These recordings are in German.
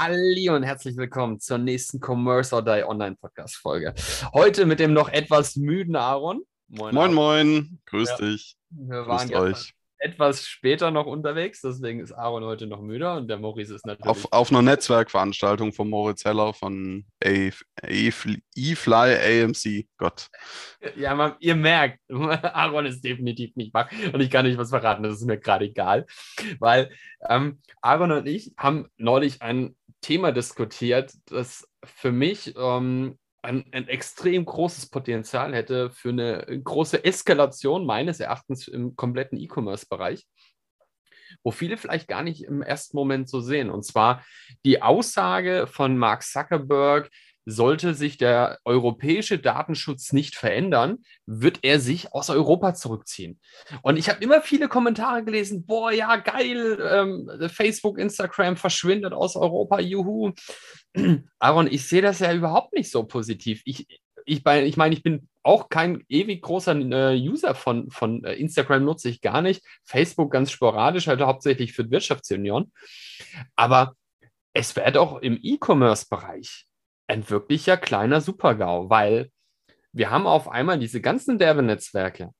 Halli und herzlich willkommen zur nächsten Commerce or Die Online Podcast Folge. Heute mit dem noch etwas müden Aaron. Moin, moin. moin. Grüß ja. dich. Wir waren euch. etwas später noch unterwegs, deswegen ist Aaron heute noch müder und der Maurice ist natürlich. Auf, auf einer Netzwerkveranstaltung von Moritz Heller von E-Fly AMC. Gott. Ja, man, ihr merkt, Aaron ist definitiv nicht wach und ich kann nicht was verraten, das ist mir gerade egal, weil ähm, Aaron und ich haben neulich ein Thema diskutiert, das für mich ähm, ein, ein, extrem großes Potenzial hätte für eine große Eskalation meines Erachtens im kompletten E-Commerce-Bereich, wo viele vielleicht gar nicht im ersten Moment so sehen. Und zwar die Aussage von Mark Zuckerberg, sollte sich der europäische Datenschutz nicht verändern, wird er sich aus Europa zurückziehen. Und ich habe immer viele Kommentare gelesen, boah, ja, geil, ähm, Facebook, Instagram verschwindet aus Europa, juhu. Aaron, ich sehe das ja überhaupt nicht so positiv. Ich, ich, ich meine, ich bin auch kein ewig großer äh, User von, von äh, Instagram, nutze ich gar nicht. Facebook ganz sporadisch, halt hauptsächlich für Wirtschaftsunion. Aber es wäre doch im E-Commerce-Bereich ein wirklicher kleiner Supergau, weil wir haben auf einmal diese ganzen Werbenetzwerke,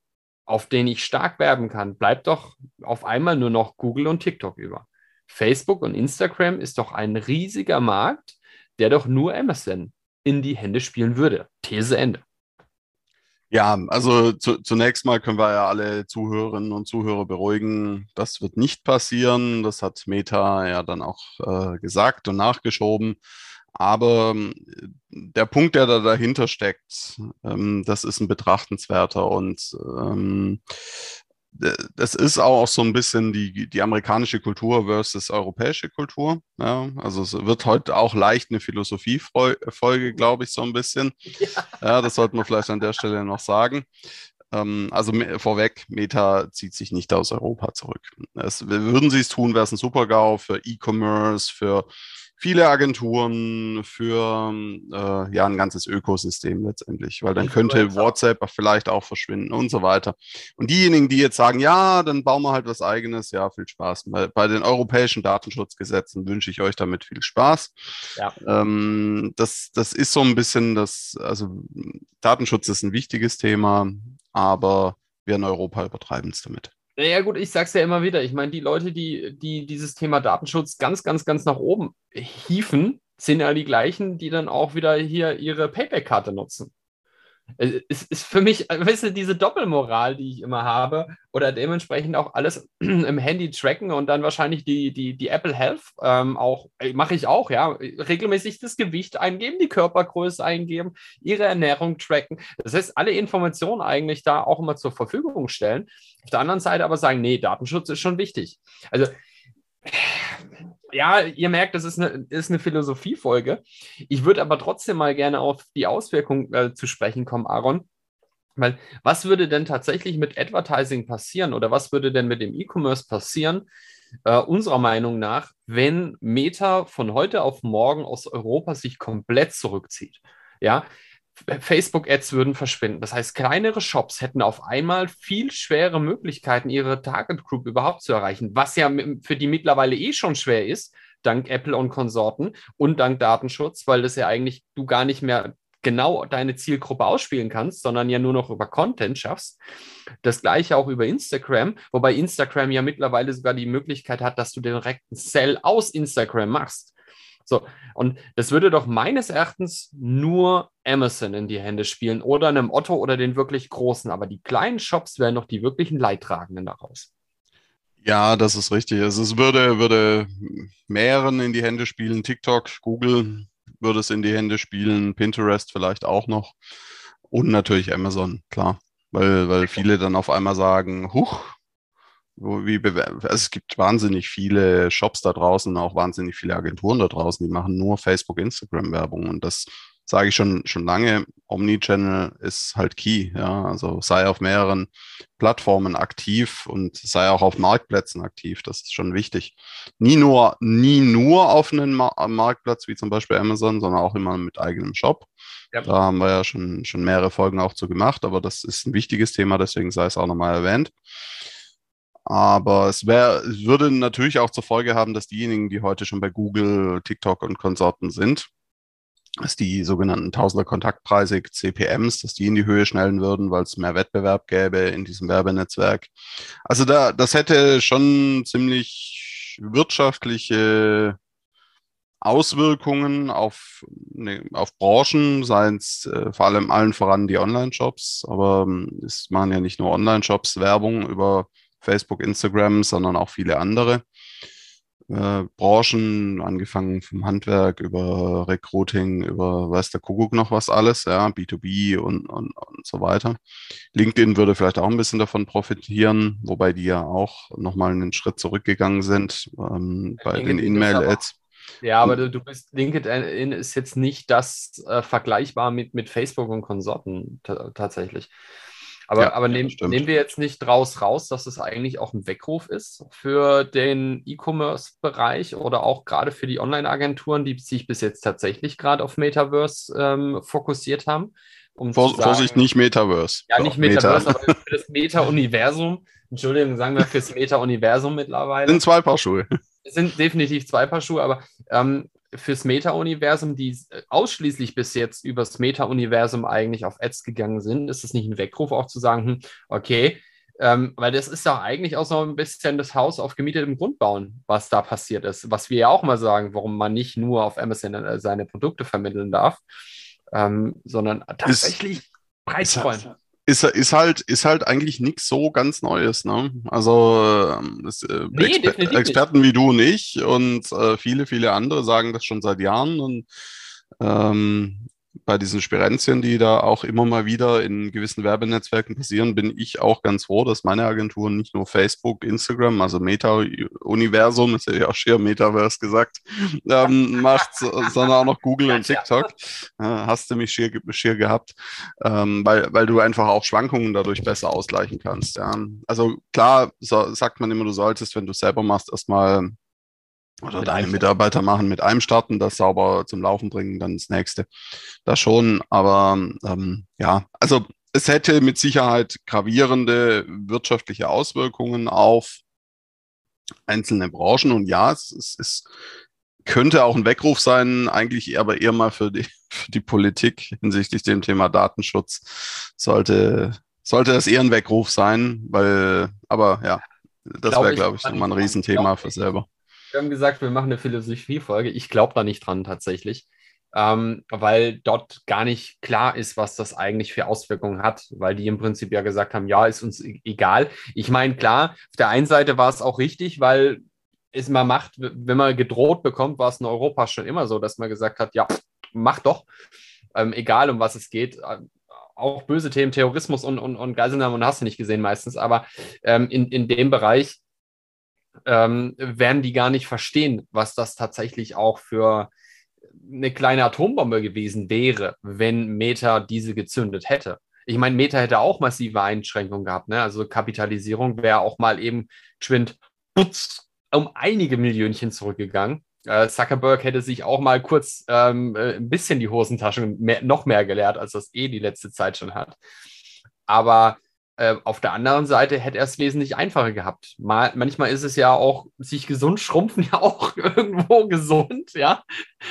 auf denen ich stark werben kann, bleibt doch auf einmal nur noch Google und TikTok über. Facebook und Instagram ist doch ein riesiger Markt, der doch nur Amazon in die Hände spielen würde. These Ende. Ja, also zu, zunächst mal können wir ja alle Zuhörerinnen und Zuhörer beruhigen. Das wird nicht passieren. Das hat Meta ja dann auch äh, gesagt und nachgeschoben. Aber ähm, der Punkt, der da dahinter steckt, ähm, das ist ein betrachtenswerter und ähm, das ist auch so ein bisschen die, die amerikanische Kultur versus europäische Kultur. Ja, also es wird heute auch leicht eine Philosophiefolge, glaube ich, so ein bisschen. Ja. ja, das sollte man vielleicht an der Stelle noch sagen. Ähm, also vorweg, Meta zieht sich nicht aus Europa zurück. Es, würden sie es tun, wäre es ein Super-GAU für E-Commerce, für viele Agenturen für äh, ja ein ganzes Ökosystem letztendlich, weil dann könnte WhatsApp vielleicht auch verschwinden und so weiter. Und diejenigen, die jetzt sagen, ja, dann bauen wir halt was eigenes, ja, viel Spaß. Bei, bei den europäischen Datenschutzgesetzen wünsche ich euch damit viel Spaß. Ja. Ähm, das, das ist so ein bisschen das, also Datenschutz ist ein wichtiges Thema, aber wir in Europa übertreiben es damit. Naja, gut, ich sag's ja immer wieder. Ich meine, die Leute, die, die dieses Thema Datenschutz ganz, ganz, ganz nach oben hieven, sind ja die gleichen, die dann auch wieder hier ihre Payback-Karte nutzen. Es ist für mich, äh, weißt du, diese Doppelmoral, die ich immer habe, oder dementsprechend auch alles im Handy tracken und dann wahrscheinlich die, die, die Apple Health ähm, auch, äh, mache ich auch, ja, regelmäßig das Gewicht eingeben, die Körpergröße eingeben, ihre Ernährung tracken. Das heißt, alle Informationen eigentlich da auch immer zur Verfügung stellen. Auf der anderen Seite aber sagen, nee, Datenschutz ist schon wichtig. Also ja, ihr merkt, das ist eine, ist eine Philosophiefolge. Ich würde aber trotzdem mal gerne auf die Auswirkungen äh, zu sprechen kommen, Aaron. Weil was würde denn tatsächlich mit Advertising passieren oder was würde denn mit dem E-Commerce passieren, äh, unserer Meinung nach, wenn Meta von heute auf morgen aus Europa sich komplett zurückzieht? Ja, Facebook-Ads würden verschwinden. Das heißt, kleinere Shops hätten auf einmal viel schwere Möglichkeiten, ihre Target Group überhaupt zu erreichen, was ja für die mittlerweile eh schon schwer ist, dank Apple und Konsorten und dank Datenschutz, weil das ja eigentlich du gar nicht mehr genau deine Zielgruppe ausspielen kannst, sondern ja nur noch über Content schaffst. Das gleiche auch über Instagram, wobei Instagram ja mittlerweile sogar die Möglichkeit hat, dass du den direkten Sell aus Instagram machst. So, und das würde doch meines Erachtens nur Amazon in die Hände spielen oder einem Otto oder den wirklich großen. Aber die kleinen Shops wären doch die wirklichen Leidtragenden daraus. Ja, das ist richtig. Also es würde, würde mehreren in die Hände spielen. TikTok, Google würde es in die Hände spielen, Pinterest vielleicht auch noch. Und natürlich Amazon, klar. Weil, weil viele dann auf einmal sagen, huch, wie also es gibt wahnsinnig viele Shops da draußen, auch wahnsinnig viele Agenturen da draußen, die machen nur Facebook, Instagram Werbung und das sage ich schon, schon lange, Omnichannel ist halt key. Ja, also sei auf mehreren Plattformen aktiv und sei auch auf Marktplätzen aktiv. Das ist schon wichtig. Nie nur, nie nur auf einem Marktplatz wie zum Beispiel Amazon, sondern auch immer mit eigenem Shop. Ja. Da haben wir ja schon, schon mehrere Folgen auch zu gemacht, aber das ist ein wichtiges Thema, deswegen sei es auch nochmal erwähnt. Aber es, wär, es würde natürlich auch zur Folge haben, dass diejenigen, die heute schon bei Google, TikTok und Konsorten sind, dass die sogenannten Tausender Kontaktpreise, CPMs, dass die in die Höhe schnellen würden, weil es mehr Wettbewerb gäbe in diesem Werbenetzwerk. Also da, das hätte schon ziemlich wirtschaftliche Auswirkungen auf, ne, auf Branchen, seien es äh, vor allem allen voran die Online-Shops, aber ähm, es machen ja nicht nur Online-Shops Werbung über Facebook, Instagram, sondern auch viele andere äh, Branchen, angefangen vom Handwerk über Recruiting, über weiß der Kuckuck noch was alles, ja, B2B und, und, und so weiter. LinkedIn würde vielleicht auch ein bisschen davon profitieren, wobei die ja auch nochmal einen Schritt zurückgegangen sind ähm, bei LinkedIn den E-Mail-Ads. Ja, aber du, du bist, LinkedIn ist jetzt nicht das äh, vergleichbar mit, mit Facebook und Konsorten tatsächlich. Aber, ja, aber nehm, nehmen wir jetzt nicht draus raus, dass es eigentlich auch ein Weckruf ist für den E-Commerce-Bereich oder auch gerade für die Online-Agenturen, die sich bis jetzt tatsächlich gerade auf Metaverse ähm, fokussiert haben. Um Vor, sagen, Vorsicht, nicht Metaverse. Ja, nicht Metaverse, Meta. aber für das Meta-Universum. Entschuldigung, sagen wir fürs Meta-Universum mittlerweile. Sind zwei Paar Schuhe. Es sind definitiv zwei Paar Schuhe, aber ähm, fürs Meta-Universum, die äh, ausschließlich bis jetzt übers Meta-Universum eigentlich auf Ads gegangen sind, ist es nicht ein Weckruf, auch zu sagen, hm, okay, ähm, weil das ist doch eigentlich auch so ein bisschen das Haus auf gemietetem Grund bauen, was da passiert ist. Was wir ja auch mal sagen, warum man nicht nur auf Amazon äh, seine Produkte vermitteln darf, ähm, sondern tatsächlich ist, streuen ist, ist halt, ist halt eigentlich nichts so ganz Neues. Ne? Also das, ähm, äh, nee, Exper Experten wie du und ich und äh, viele, viele andere sagen das schon seit Jahren und ähm, bei diesen Spirenzien, die da auch immer mal wieder in gewissen Werbenetzwerken passieren, bin ich auch ganz froh, dass meine Agentur nicht nur Facebook, Instagram, also Meta-Universum, ist ja auch schier Metaverse gesagt, ähm, macht, sondern auch noch Google und TikTok. Äh, hast du mich schier, schier gehabt, ähm, weil, weil du einfach auch Schwankungen dadurch besser ausgleichen kannst. Ja. Also klar so, sagt man immer, du solltest, wenn du selber machst, erstmal oder deine Mitarbeiter machen mit einem starten, das sauber zum Laufen bringen, dann das nächste. Das schon, aber ähm, ja, also es hätte mit Sicherheit gravierende wirtschaftliche Auswirkungen auf einzelne Branchen und ja, es, es, es könnte auch ein Weckruf sein, eigentlich aber eher mal für die, für die Politik hinsichtlich dem Thema Datenschutz sollte, sollte das eher ein Weckruf sein, weil, aber ja, das wäre, glaube ich, nochmal ein Riesenthema für selber. Wir haben gesagt, wir machen eine Philosophie-Folge. Ich glaube da nicht dran tatsächlich, ähm, weil dort gar nicht klar ist, was das eigentlich für Auswirkungen hat, weil die im Prinzip ja gesagt haben, ja, ist uns e-, egal. Ich meine, klar, auf der einen Seite war es auch richtig, weil es mal macht, wenn man gedroht bekommt, war es in Europa schon immer so, dass man gesagt hat, ja, mach doch, ähm, egal um was es geht ähm, auch böse Themen, Terrorismus und, und, und Geiselnahme und hast du nicht gesehen meistens, aber ähm, in, in dem Bereich ähm, werden die gar nicht verstehen, was das tatsächlich auch für eine kleine Atombombe gewesen wäre, wenn Meta diese gezündet hätte. Ich meine, Meta hätte auch massive Einschränkungen gehabt. Ne? Also Kapitalisierung wäre auch mal eben geschwind um einige Millionchen zurückgegangen. Äh, Zuckerberg hätte sich auch mal kurz ähm, äh, ein bisschen die Hosentaschen mehr, noch mehr geleert, als das eh die letzte Zeit schon hat. Aber äh, auf der anderen Seite hätte er es wesentlich einfacher gehabt. Mal, manchmal ist es ja auch, sich gesund schrumpfen ja auch irgendwo gesund, ja,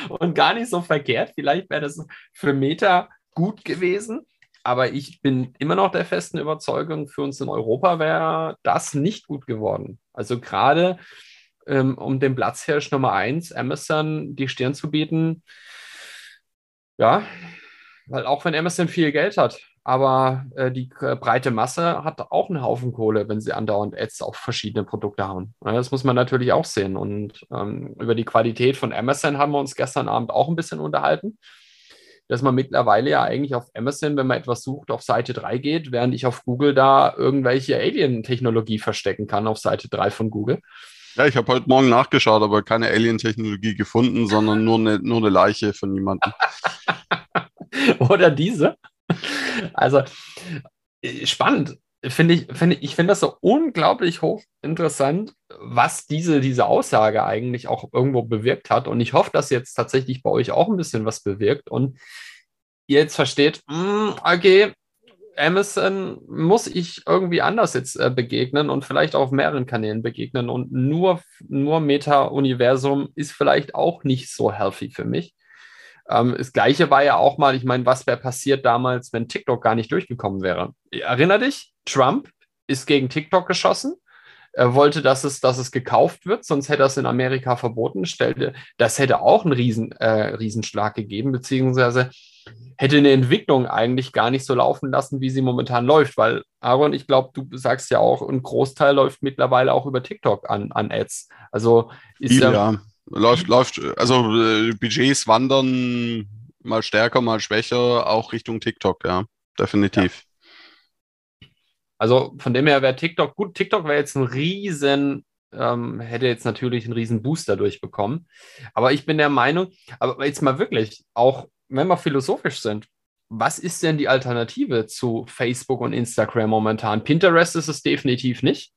und gar nicht so verkehrt. Vielleicht wäre das für Meta gut gewesen. Aber ich bin immer noch der festen Überzeugung, für uns in Europa wäre das nicht gut geworden. Also gerade ähm, um dem Platzhirsch Nummer eins, Amazon, die Stirn zu bieten, ja, weil auch wenn Amazon viel Geld hat, aber äh, die äh, breite Masse hat auch einen Haufen Kohle, wenn sie andauernd Ads auf verschiedene Produkte hauen. Ja, das muss man natürlich auch sehen. Und ähm, über die Qualität von Amazon haben wir uns gestern Abend auch ein bisschen unterhalten. Dass man mittlerweile ja eigentlich auf Amazon, wenn man etwas sucht, auf Seite 3 geht, während ich auf Google da irgendwelche Alien-Technologie verstecken kann auf Seite 3 von Google. Ja, ich habe heute Morgen nachgeschaut, aber keine Alien-Technologie gefunden, sondern nur eine, nur eine Leiche von jemandem. oder diese. Also äh, spannend. Finde ich, finde ich finde das so unglaublich hochinteressant, was diese, diese Aussage eigentlich auch irgendwo bewirkt hat. Und ich hoffe, dass jetzt tatsächlich bei euch auch ein bisschen was bewirkt und ihr jetzt versteht, mh, hm, okay, Amazon muss ich irgendwie anders jetzt äh, begegnen und vielleicht auf mehreren Kanälen begegnen. Und nur, nur Meta-Universum ist vielleicht auch nicht so healthy für mich. Ähm, das Gleiche war ja auch mal, ich meine, was wäre passiert damals, wenn TikTok gar nicht durchgekommen wäre? Erinner dich, Trump ist gegen TikTok geschossen. Er wollte, dass es, dass es gekauft wird, sonst hätte er es in Amerika verboten. Stellte, das hätte auch einen Riesen, äh, Riesenschlag gegeben, beziehungsweise hätte eine Entwicklung eigentlich gar nicht so laufen lassen, wie sie momentan läuft. Weil, Aaron, ich glaube, du sagst ja auch, ein Großteil läuft mittlerweile auch über TikTok an, an Ads. Also ist ja, ja läuft, läuft, also äh, Budgets wandern mal stärker, mal schwächer, auch Richtung TikTok, ja, definitiv. Ja. Also von dem her wäre TikTok, gut, TikTok wäre jetzt ein riesen, ähm, hätte jetzt natürlich einen riesen Booster durchbekommen. Aber ich bin der Meinung, aber jetzt mal wirklich, auch wenn wir philosophisch sind, was ist denn die Alternative zu Facebook und Instagram momentan? Pinterest ist es definitiv nicht.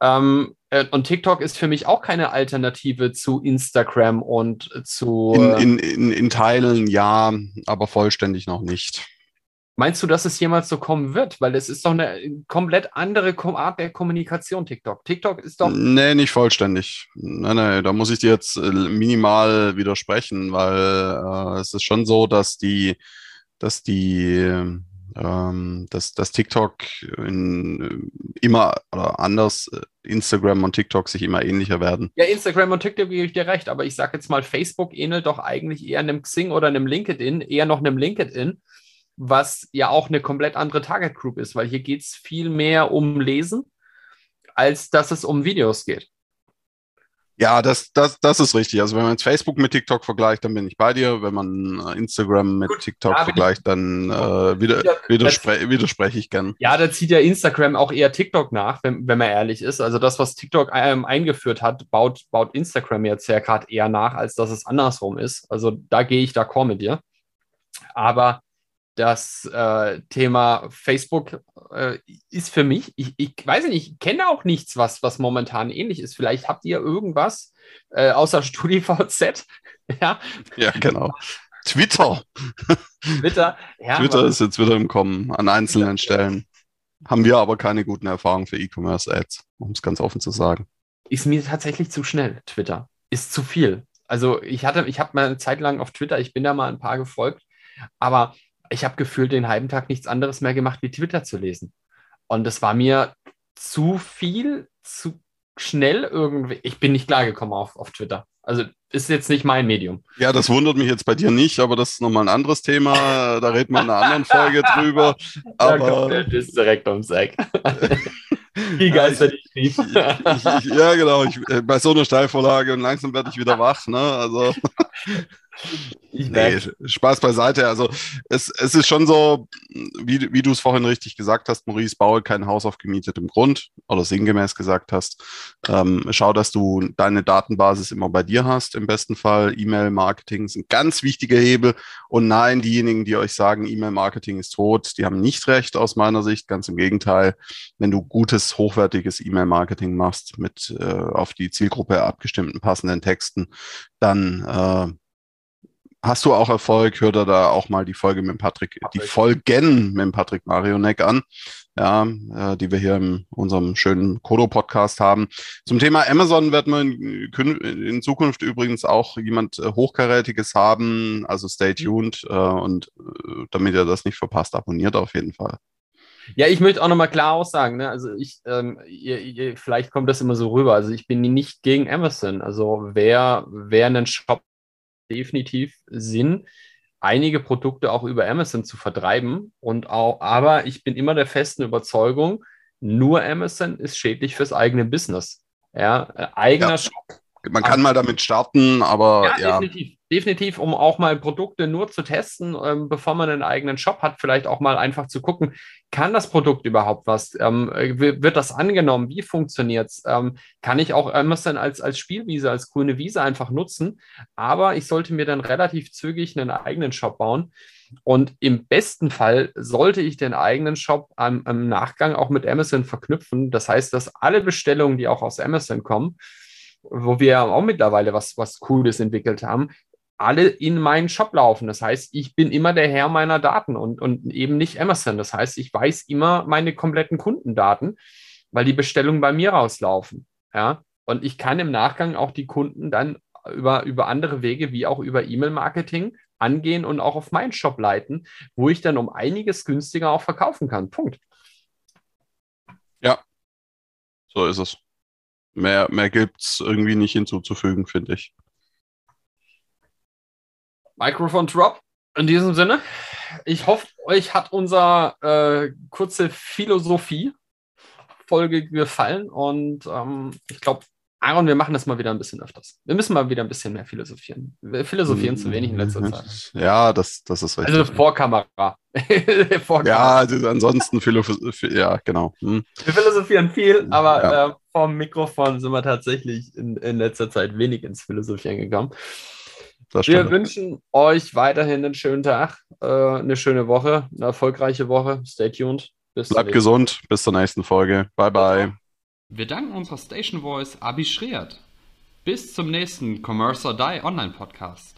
Ähm, äh, und TikTok ist für mich auch keine Alternative zu Instagram und zu. In, äh, in, in, in Teilen ja, aber vollständig noch nicht. Meinst du, dass es jemals so kommen wird? Weil es ist doch eine komplett andere Art der Kommunikation, TikTok. TikTok ist doch. Nee, nicht vollständig. Nein, nein, da muss ich dir jetzt äh, minimal widersprechen, weil äh, es ist schon so, dass die, dass die ähm, dass, dass TikTok in, äh, immer oder anders, äh, Instagram und TikTok sich immer ähnlicher werden. Ja, Instagram und TikTok gebe ich dir recht, aber ich sage jetzt mal, Facebook ähnelt doch eigentlich eher einem Xing oder einem LinkedIn, eher noch einem LinkedIn, was ja auch eine komplett andere Target Group ist, weil hier geht es viel mehr um Lesen, als dass es um Videos geht. Ja, das, das, das ist richtig. Also wenn man jetzt Facebook mit TikTok vergleicht, dann bin ich bei dir. Wenn man äh, Instagram mit Gut, TikTok ja, vergleicht, dann äh, wieder, widerspre widerspreche ich gern. Ja, da zieht ja Instagram auch eher TikTok nach, wenn, wenn man ehrlich ist. Also das, was TikTok ähm, eingeführt hat, baut, baut Instagram jetzt ja gerade eher nach, als dass es andersrum ist. Also da gehe ich d'accord mit dir. Aber das äh, Thema Facebook äh, ist für mich, ich, ich weiß nicht, ich kenne auch nichts, was, was momentan ähnlich ist. Vielleicht habt ihr irgendwas äh, außer StudiVZ. ja. ja, genau. Twitter. Twitter, ja, Twitter ist jetzt wieder im Kommen an einzelnen Stellen. Haben wir aber keine guten Erfahrungen für E-Commerce-Ads, um es ganz offen zu sagen. Ist mir tatsächlich zu schnell, Twitter. Ist zu viel. Also ich hatte, ich habe mal eine Zeit lang auf Twitter, ich bin da mal ein paar gefolgt, aber ich habe gefühlt den halben Tag nichts anderes mehr gemacht, wie Twitter zu lesen. Und das war mir zu viel, zu schnell irgendwie. Ich bin nicht klargekommen auf, auf Twitter. Also ist jetzt nicht mein Medium. Ja, das wundert mich jetzt bei dir nicht, aber das ist nochmal ein anderes Thema. Da reden wir in einer anderen Folge drüber. Aber der ist direkt ums Eck. Die Geister, ich, ich, ich, Ja, genau. Äh, bei so einer Steilvorlage und langsam werde ich wieder wach. Ne? Also. Nee, Spaß beiseite. Also es, es ist schon so, wie, wie du es vorhin richtig gesagt hast, Maurice, baue kein Haus auf gemietetem Grund oder sinngemäß gesagt hast. Ähm, schau, dass du deine Datenbasis immer bei dir hast, im besten Fall. E-Mail-Marketing ist ein ganz wichtiger Hebel. Und nein, diejenigen, die euch sagen, E-Mail-Marketing ist tot, die haben nicht recht aus meiner Sicht. Ganz im Gegenteil. Wenn du gutes, hochwertiges E-Mail-Marketing machst mit äh, auf die Zielgruppe abgestimmten passenden Texten, dann äh, hast du auch Erfolg, hör da auch mal die Folge mit Patrick, Patrick. die Folgen mit Patrick Marionek an, ja, äh, die wir hier in unserem schönen Kodo-Podcast haben. Zum Thema Amazon wird man in, in, Zukunft übrigens auch jemand äh, Hochkarätiges haben, also stay mhm. tuned äh, und äh, damit ihr das nicht verpasst, abonniert auf jeden Fall. Ja, ich möchte auch nochmal klar aussagen, ne? also ich, ähm, ihr, ihr, vielleicht kommt das immer so rüber, also ich bin nicht gegen Amazon, also wer, wer einen Shop definitiv Sinn, einige Produkte auch über Amazon zu vertreiben. Und auch, aber ich bin immer der festen Überzeugung, nur Amazon ist schädlich fürs eigene Business. Ja, äh, eigener ja. Shop. Man kann mal damit starten, aber ja. ja. Definitiv definitiv, um auch mal Produkte nur zu testen, ähm, bevor man einen eigenen Shop hat, vielleicht auch mal einfach zu gucken, kann das Produkt überhaupt was? Ähm, wird das angenommen? Wie funktioniert es? Ähm, kann ich auch Amazon als, als Spielwiese, als grüne Wiese einfach nutzen? Aber ich sollte mir dann relativ zügig einen eigenen Shop bauen. Und im besten Fall sollte ich den eigenen Shop am, am Nachgang auch mit Amazon verknüpfen. Das heißt, dass alle Bestellungen, die auch aus Amazon kommen, wo wir auch mittlerweile was, was Cooles entwickelt haben, alle in meinen Shop laufen. Das heißt, ich bin immer der Herr meiner Daten und, und eben nicht Amazon. Das heißt, ich weiß immer meine kompletten Kundendaten, weil die Bestellungen bei mir rauslaufen. Ja, und ich kann im Nachgang auch die Kunden dann über, über andere Wege, wie auch über E-Mail-Marketing, angehen und auch auf meinen Shop leiten, wo ich dann um einiges günstiger auch verkaufen kann. Punkt. Ja, so ist es. Mehr, mehr gibt es irgendwie nicht hinzuzufügen, finde ich. Microphone Drop. In diesem Sinne, ich hoffe, euch hat unser äh, kurze Philosophie-Folge gefallen und ähm, ich glaube, Aaron, wir machen das mal wieder ein bisschen öfters. Wir müssen mal wieder ein bisschen mehr philosophieren. Wir philosophieren zu wenig in letzter Mhm. Zeit. Ja, das, das ist richtig. Also vor Kamera. vor ja, Kamera. also ansonsten Philosophie, ja, genau. Hm. Wir philosophieren viel, aber Ja. äh, vom Mikrofon sind wir tatsächlich in, in letzter Zeit wenig ins Philosophieren gekommen. Das Wir wünschen euch weiterhin einen schönen Tag, äh, eine schöne Woche, eine erfolgreiche Woche. Stay tuned. Bis Bleibt zum gesund. Bis zur nächsten Folge. Bye, bye. Wir danken unserer Station Voice Abi Schreert. Bis zum nächsten Commerce or Die Online Podcast.